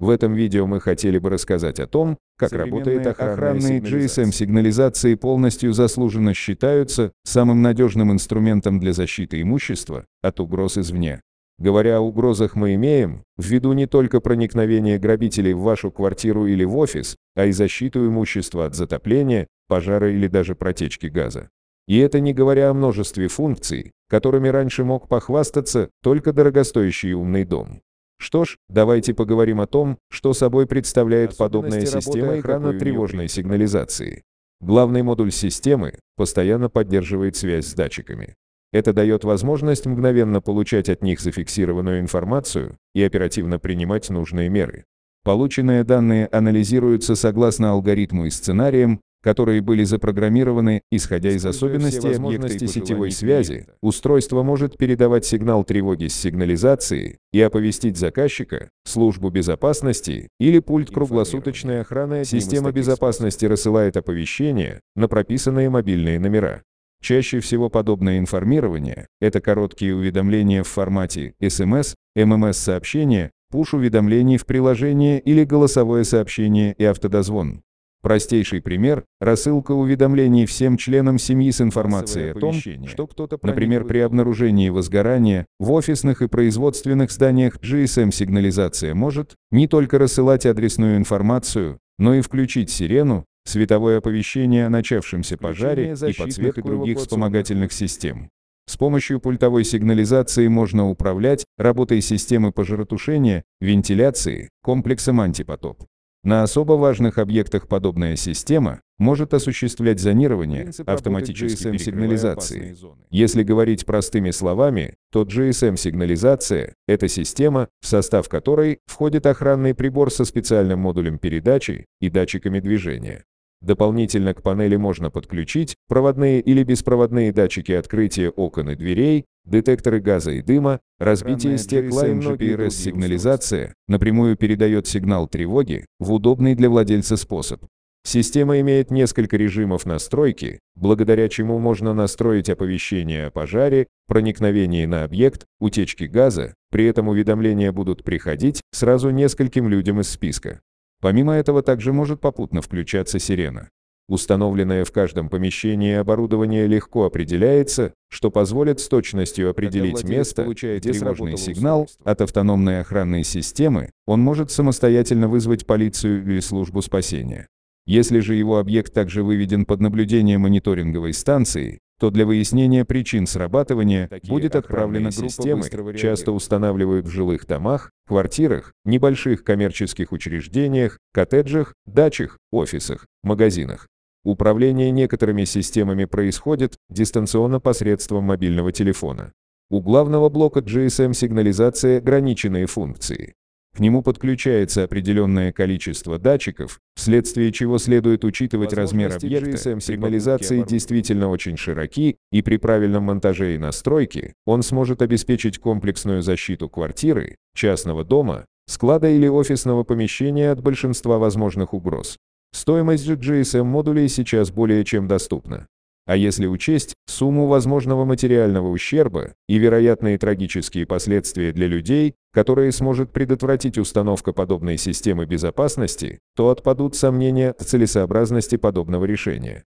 В этом видео мы хотели бы рассказать о том, как работает охранные GSM-сигнализации полностью заслуженно считаются самым надежным инструментом для защиты имущества от угроз извне. Говоря о угрозах мы имеем в виду не только проникновение грабителей в вашу квартиру или в офис, а и защиту имущества от затопления, пожара или даже протечки газа. И это не говоря о множестве функций, которыми раньше мог похвастаться только дорогостоящий умный дом. Что ж, давайте поговорим о том, что собой представляет подобная система охраны тревожной сигнализации. Главный модуль системы постоянно поддерживает связь с датчиками. Это дает возможность мгновенно получать от них зафиксированную информацию и оперативно принимать нужные меры. Полученные данные анализируются согласно алгоритму и сценариям, которые были запрограммированы, исходя из особенностей объекта сетевой связи, устройство может передавать сигнал тревоги с сигнализации и оповестить заказчика, службу безопасности или пульт круглосуточной охраны. Система безопасности рассылает оповещения на прописанные мобильные номера. Чаще всего подобное информирование – это короткие уведомления в формате SMS, MMS-сообщения, пуш-уведомлений в приложении или голосовое сообщение и автодозвон. Простейший пример – рассылка уведомлений всем членам семьи с информацией о том, что кто-то, например, при обнаружении возгорания в офисных и производственных зданиях GSM-сигнализация может не только рассылать адресную информацию, но и включить сирену, световое оповещение о начавшемся пожаре и подсветы других вспомогательных систем. С помощью пультовой сигнализации можно управлять работой системы пожаротушения, вентиляции, комплексом антипотоп. На особо важных объектах подобная система может осуществлять зонирование автоматической GSM-сигнализации. Если говорить простыми словами, то GSM-сигнализация – это система, в состав которой входит охранный прибор со специальным модулем передачи и датчиками движения. Дополнительно к панели можно подключить проводные или беспроводные датчики открытия окон и дверей, детекторы газа и дыма, разбитие стекла и GPS-сигнализация напрямую передает сигнал тревоги в удобный для владельца способ. Система имеет несколько режимов настройки, благодаря чему можно настроить оповещение о пожаре, проникновении на объект, утечке газа, при этом уведомления будут приходить сразу нескольким людям из списка. Помимо этого также может попутно включаться сирена. Установленное в каждом помещении оборудование легко определяется, что позволит с точностью определить место, где сработал сигнал от автономной охранной системы, он может самостоятельно вызвать полицию или службу спасения. Если же его объект также выведен под наблюдение мониторинговой станции, то для выяснения причин срабатывания Такие будет отправлена системы, часто устанавливают в жилых домах, квартирах, небольших коммерческих учреждениях, коттеджах, дачах, офисах, магазинах. Управление некоторыми системами происходит дистанционно посредством мобильного телефона. У главного блока GSM-сигнализации ограниченные функции. К нему подключается определенное количество датчиков, вследствие чего следует учитывать размер объекта. GSM-сигнализации действительно очень широки, и при правильном монтаже и настройке он сможет обеспечить комплексную защиту квартиры, частного дома, склада или офисного помещения от большинства возможных угроз. Стоимость GSM-модулей сейчас более чем доступна. А если учесть сумму возможного материального ущерба и вероятные трагические последствия для людей, которые сможет предотвратить установка подобной системы безопасности, то отпадут сомнения в целесообразности подобного решения.